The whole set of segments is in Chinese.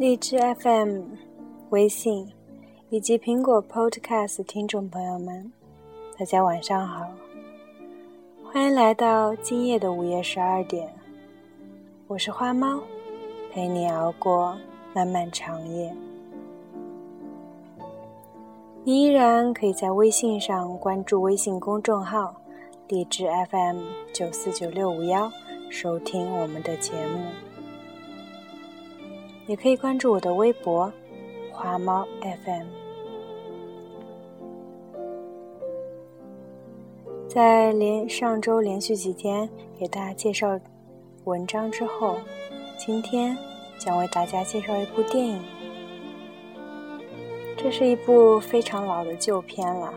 荔枝 FM、微信以及苹果 Podcast 听众朋友们，大家晚上好，欢迎来到今夜的午夜十二点，我是花猫，陪你熬过漫漫长夜。你依然可以在微信上关注微信公众号“荔枝 FM 九四九六五幺”，收听我们的节目。也可以关注我的微博“花猫 FM”。在连上周连续几天给大家介绍文章之后，今天将为大家介绍一部电影。这是一部非常老的旧片了，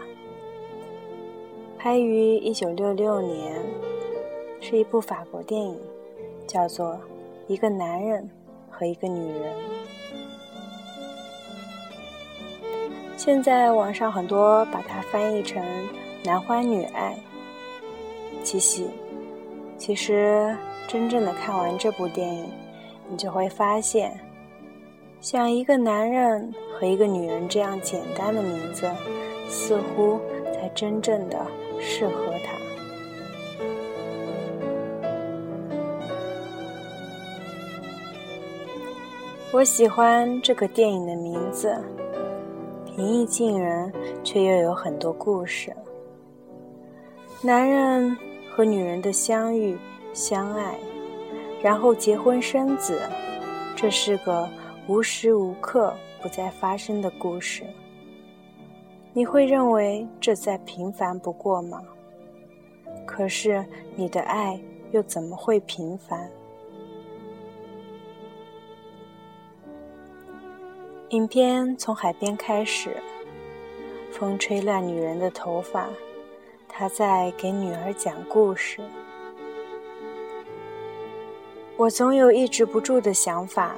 拍于一九六六年，是一部法国电影，叫做《一个男人和一个女人》。现在网上很多把它翻译成“男欢女爱”。其实，其实真正的看完这部电影，你就会发现。像一个男人和一个女人这样简单的名字，似乎才真正的适合他。我喜欢这个电影的名字，平易近人，却又有很多故事。男人和女人的相遇、相爱，然后结婚生子，这是个。无时无刻不在发生的故事，你会认为这再平凡不过吗？可是你的爱又怎么会平凡？影片从海边开始，风吹乱女人的头发，她在给女儿讲故事。我总有抑制不住的想法。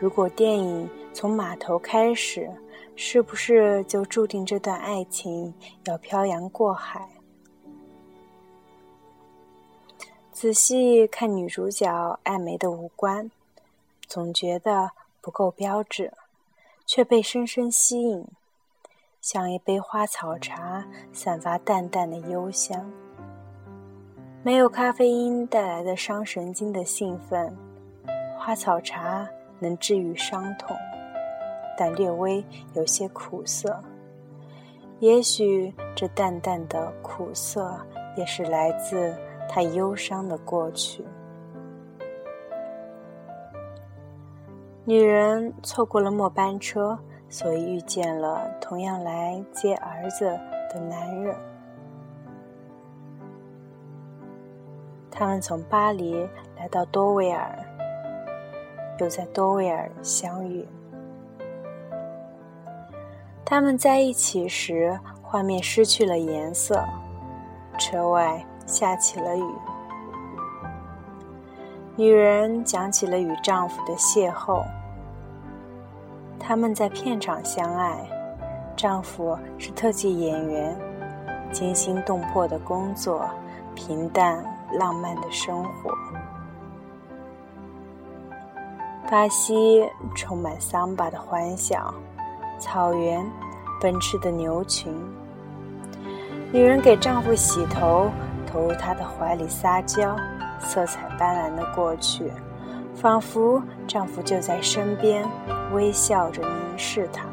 如果电影从码头开始，是不是就注定这段爱情要漂洋过海？仔细看女主角艾梅的五官，总觉得不够标致，却被深深吸引，像一杯花草茶，散发淡淡的幽香。没有咖啡因带来的伤神经的兴奋，花草茶。能治愈伤痛，但略微有些苦涩。也许这淡淡的苦涩，也是来自他忧伤的过去。女人错过了末班车，所以遇见了同样来接儿子的男人。他们从巴黎来到多维尔。又在多维尔相遇。他们在一起时，画面失去了颜色，车外下起了雨。女人讲起了与丈夫的邂逅。他们在片场相爱，丈夫是特技演员，惊心动魄的工作，平淡浪漫的生活。巴西充满桑巴的欢笑，草原奔驰的牛群。女人给丈夫洗头，投入他的怀里撒娇，色彩斑斓的过去，仿佛丈夫就在身边，微笑着凝视她。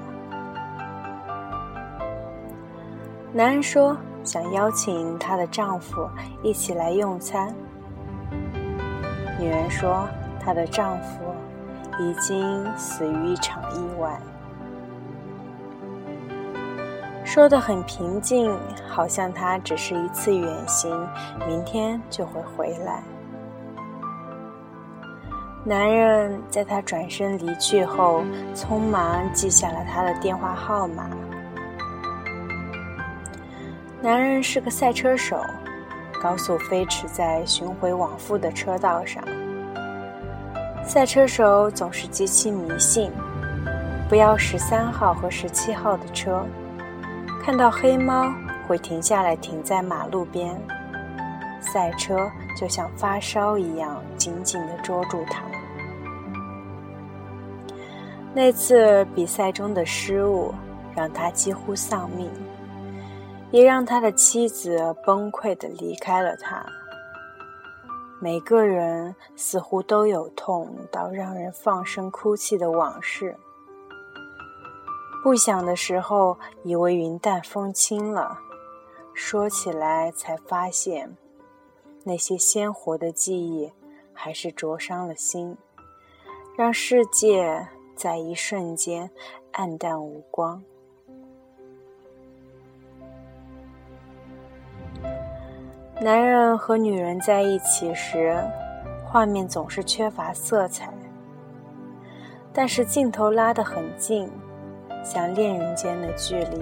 男人说想邀请她的丈夫一起来用餐，女人说她的丈夫。已经死于一场意外。说得很平静，好像他只是一次远行，明天就会回来。男人在他转身离去后，匆忙记下了他的电话号码。男人是个赛车手，高速飞驰在巡回往复的车道上。赛车手总是极其迷信，不要十三号和十七号的车，看到黑猫会停下来停在马路边，赛车就像发烧一样紧紧地捉住它。那次比赛中的失误让他几乎丧命，也让他的妻子崩溃的离开了他。每个人似乎都有痛到让人放声哭泣的往事。不想的时候，以为云淡风轻了；说起来，才发现那些鲜活的记忆还是灼伤了心，让世界在一瞬间黯淡无光。男人和女人在一起时，画面总是缺乏色彩，但是镜头拉得很近，像恋人间的距离，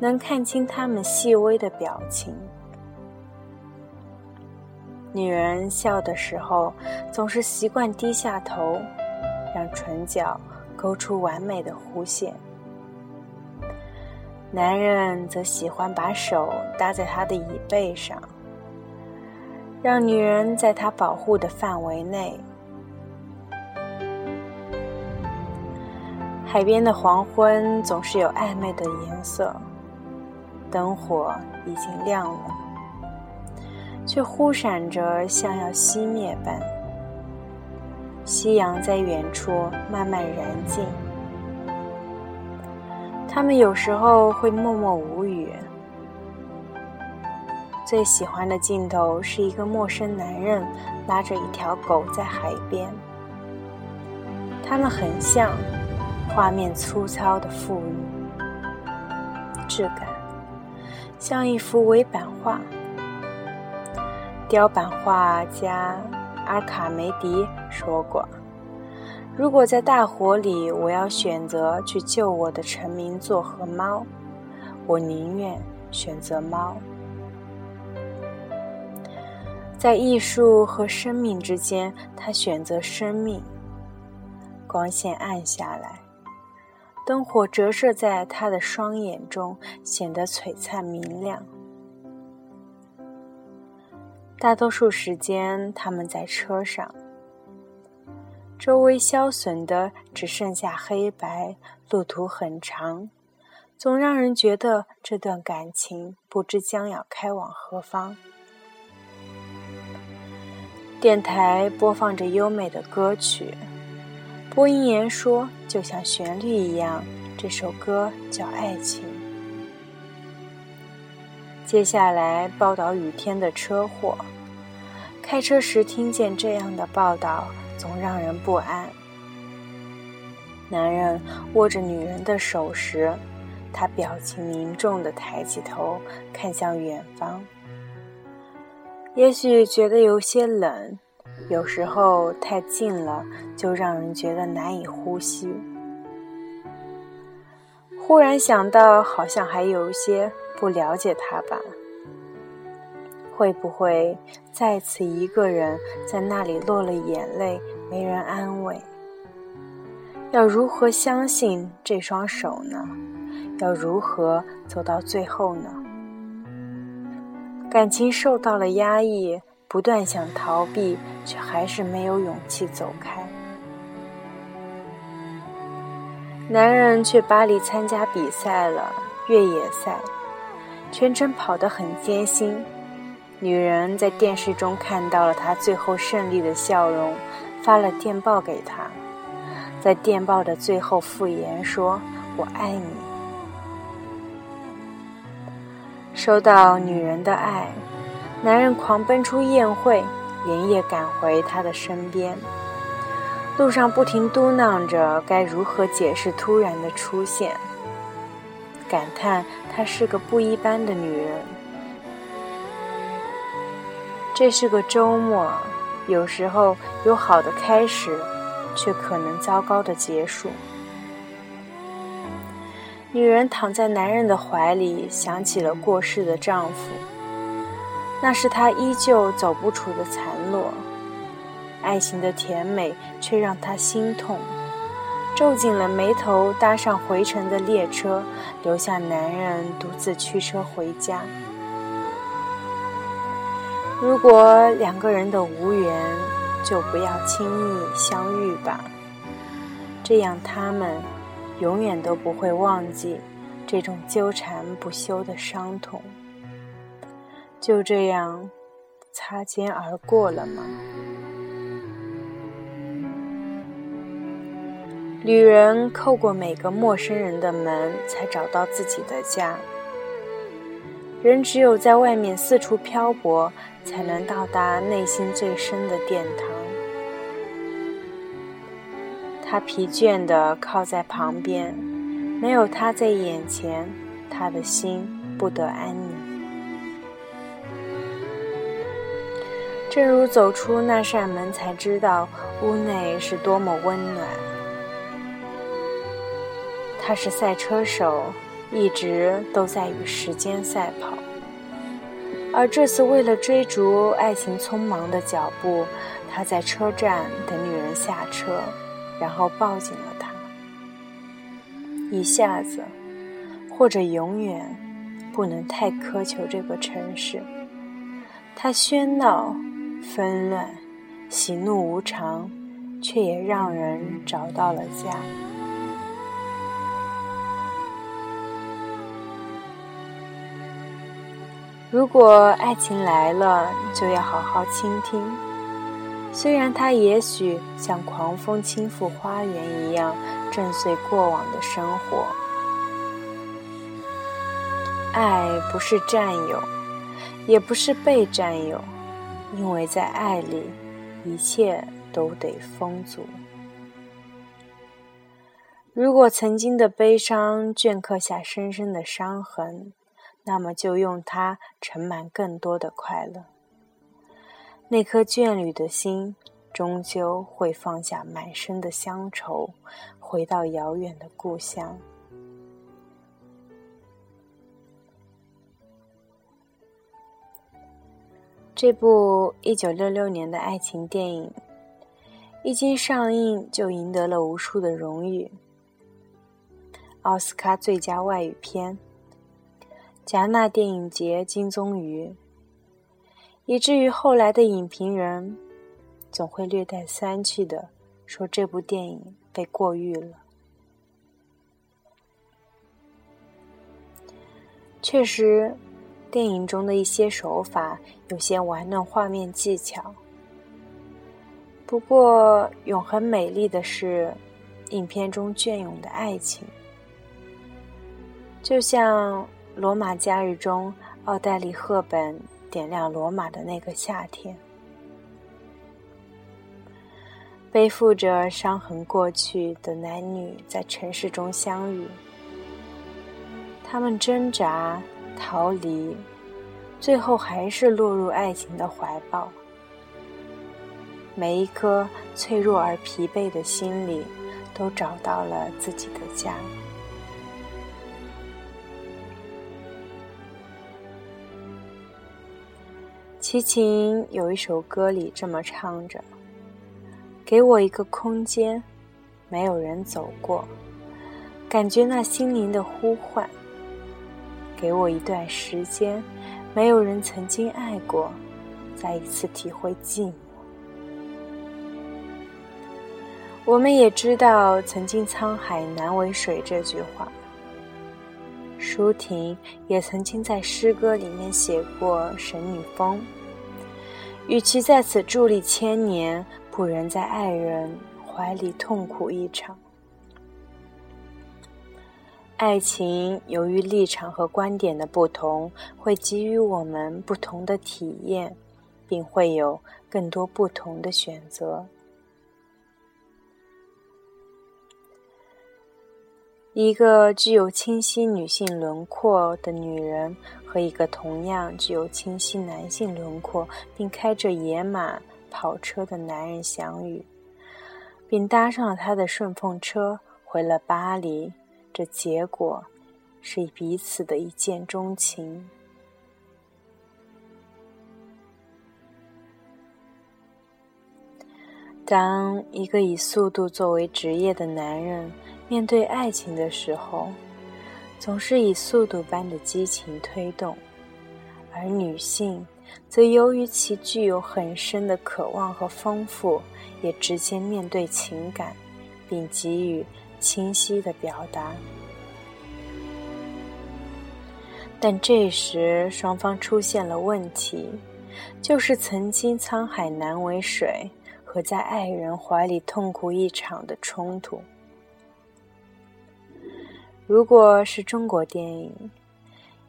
能看清他们细微的表情。女人笑的时候，总是习惯低下头，让唇角勾出完美的弧线。男人则喜欢把手搭在她的椅背上，让女人在他保护的范围内。海边的黄昏总是有暧昧的颜色，灯火已经亮了，却忽闪着像要熄灭般。夕阳在远处慢慢燃尽。他们有时候会默默无语。最喜欢的镜头是一个陌生男人拉着一条狗在海边。他们很像，画面粗糙的富裕质感，像一幅伪版画。雕版画家阿卡梅迪说过。如果在大火里，我要选择去救我的成名作和猫，我宁愿选择猫。在艺术和生命之间，他选择生命。光线暗下来，灯火折射在他的双眼中，显得璀璨明亮。大多数时间，他们在车上。周围消损的只剩下黑白，路途很长，总让人觉得这段感情不知将要开往何方。电台播放着优美的歌曲，播音员说：“就像旋律一样，这首歌叫爱情。”接下来报道雨天的车祸，开车时听见这样的报道。总让人不安。男人握着女人的手时，他表情凝重地抬起头看向远方。也许觉得有些冷，有时候太近了就让人觉得难以呼吸。忽然想到，好像还有一些不了解他吧。会不会再次一个人在那里落了眼泪，没人安慰？要如何相信这双手呢？要如何走到最后呢？感情受到了压抑，不断想逃避，却还是没有勇气走开。男人去巴黎参加比赛了，越野赛，全程跑得很艰辛。女人在电视中看到了他最后胜利的笑容，发了电报给他，在电报的最后附言说：“我爱你。”收到女人的爱，男人狂奔出宴会，连夜赶回她的身边。路上不停嘟囔着该如何解释突然的出现，感叹她是个不一般的女人。这是个周末，有时候有好的开始，却可能糟糕的结束。女人躺在男人的怀里，想起了过世的丈夫，那是她依旧走不出的残落。爱情的甜美却让她心痛，皱紧了眉头，搭上回程的列车，留下男人独自驱车回家。如果两个人的无缘，就不要轻易相遇吧。这样他们永远都不会忘记这种纠缠不休的伤痛。就这样擦肩而过了吗？旅人叩过每个陌生人的门，才找到自己的家。人只有在外面四处漂泊，才能到达内心最深的殿堂。他疲倦地靠在旁边，没有他在眼前，他的心不得安宁。正如走出那扇门，才知道屋内是多么温暖。他是赛车手。一直都在与时间赛跑，而这次为了追逐爱情匆忙的脚步，他在车站等女人下车，然后抱紧了她。一下子，或者永远，不能太苛求这个城市。它喧闹、纷乱、喜怒无常，却也让人找到了家。如果爱情来了，就要好好倾听。虽然它也许像狂风倾覆花园一样震碎过往的生活。爱不是占有，也不是被占有，因为在爱里，一切都得丰足。如果曾经的悲伤镌刻下深深的伤痕。那么就用它盛满更多的快乐。那颗眷侣的心，终究会放下满身的乡愁，回到遥远的故乡。这部一九六六年的爱情电影，一经上映就赢得了无数的荣誉：奥斯卡最佳外语片。戛纳电影节金棕榈，以至于后来的影评人总会略带酸气的说这部电影被过誉了。确实，电影中的一些手法有些玩弄画面技巧。不过，永恒美丽的是影片中隽永的爱情，就像。《罗马假日》中，奥黛丽·赫本点亮罗马的那个夏天。背负着伤痕过去的男女在城市中相遇，他们挣扎、逃离，最后还是落入爱情的怀抱。每一颗脆弱而疲惫的心里，都找到了自己的家。齐秦有一首歌里这么唱着：“给我一个空间，没有人走过，感觉那心灵的呼唤；给我一段时间，没有人曾经爱过，再一次体会寂寞。”我们也知道“曾经沧海难为水”这句话。舒婷也曾经在诗歌里面写过神女峰。与其在此伫立千年，不忍在爱人怀里痛苦一场。爱情由于立场和观点的不同，会给予我们不同的体验，并会有更多不同的选择。一个具有清晰女性轮廓的女人和一个同样具有清晰男性轮廓并开着野马跑车的男人相遇，并搭上了他的顺风车回了巴黎。这结果是彼此的一见钟情。当一个以速度作为职业的男人。面对爱情的时候，总是以速度般的激情推动，而女性则由于其具有很深的渴望和丰富，也直接面对情感，并给予清晰的表达。但这时，双方出现了问题，就是曾经沧海难为水和在爱人怀里痛苦一场的冲突。如果是中国电影，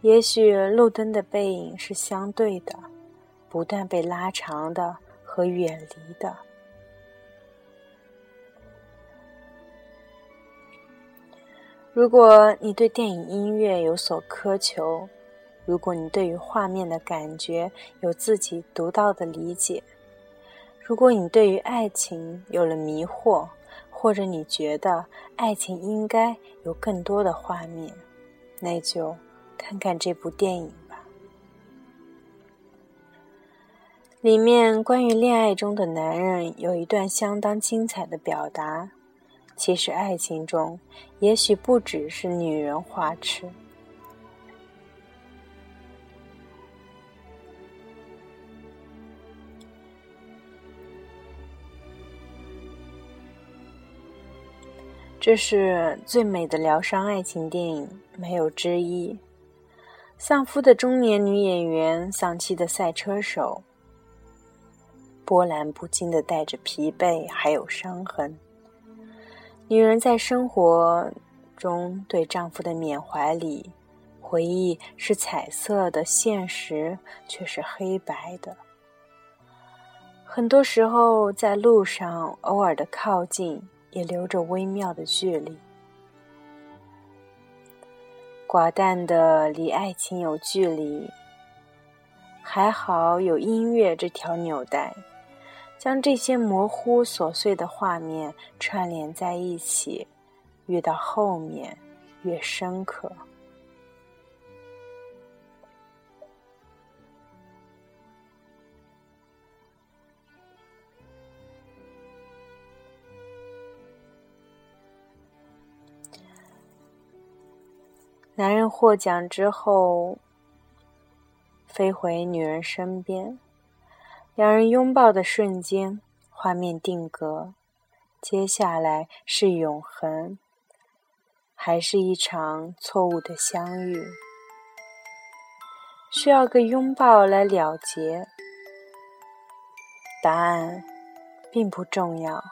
也许路灯的背影是相对的，不断被拉长的和远离的。如果你对电影音乐有所苛求，如果你对于画面的感觉有自己独到的理解，如果你对于爱情有了迷惑，或者你觉得爱情应该有更多的画面，那就看看这部电影吧。里面关于恋爱中的男人有一段相当精彩的表达。其实，爱情中也许不只是女人花痴。这是最美的疗伤爱情电影，没有之一。丧夫的中年女演员，丧妻的赛车手，波澜不惊的带着疲惫，还有伤痕。女人在生活中对丈夫的缅怀里，回忆是彩色的，现实却是黑白的。很多时候，在路上偶尔的靠近，也留着微妙的距离。寡淡的离爱情有距离，还好有音乐这条纽带。将这些模糊琐碎的画面串联在一起，越到后面越深刻。男人获奖之后，飞回女人身边。两人拥抱的瞬间，画面定格。接下来是永恒，还是一场错误的相遇？需要个拥抱来了结。答案并不重要，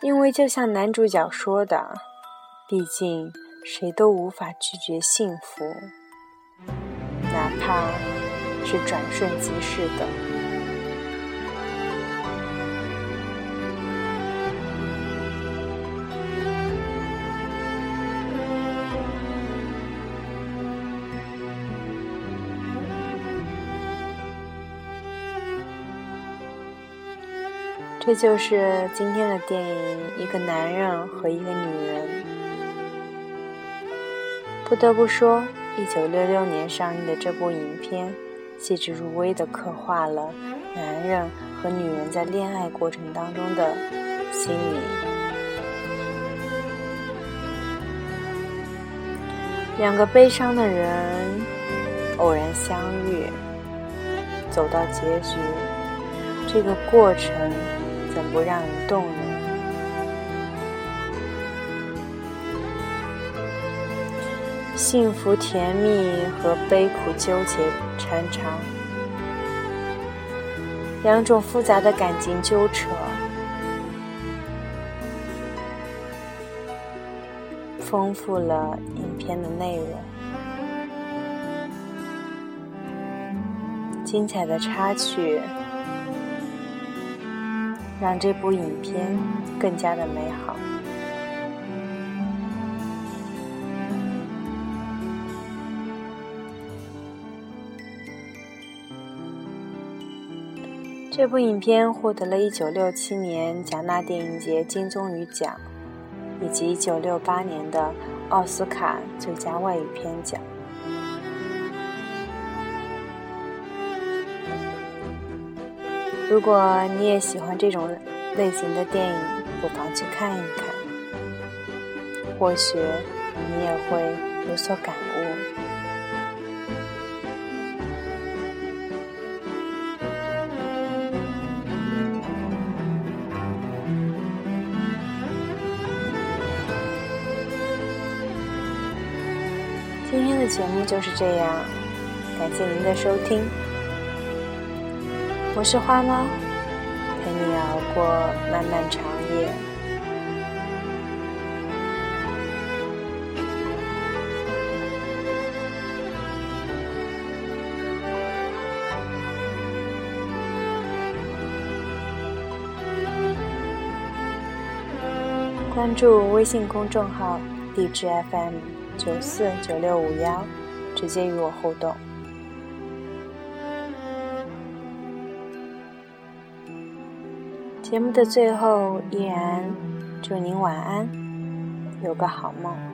因为就像男主角说的，毕竟谁都无法拒绝幸福，哪怕是转瞬即逝的。这就是今天的电影，一个男人和一个女人。不得不说，一九六六年上映的这部影片，细致入微地刻画了男人和女人在恋爱过程当中的心理。两个悲伤的人偶然相遇，走到结局，这个过程。怎不让人动容？幸福甜蜜和悲苦纠结掺杂，两种复杂的感情纠扯，丰富了影片的内容。精彩的插曲。让这部影片更加的美好。这部影片获得了一九六七年戛纳电影节金棕榈奖，以及一九六八年的奥斯卡最佳外语片奖。如果你也喜欢这种类型的电影，不妨去看一看，或许你也会有所感悟。节目就是这样，感谢您的收听，我是花猫，陪你熬过漫漫长夜。关注微信公众号“励志 FM 九四九六五幺”，直接与我互动。节目的最后，依然祝您晚安，有个好梦。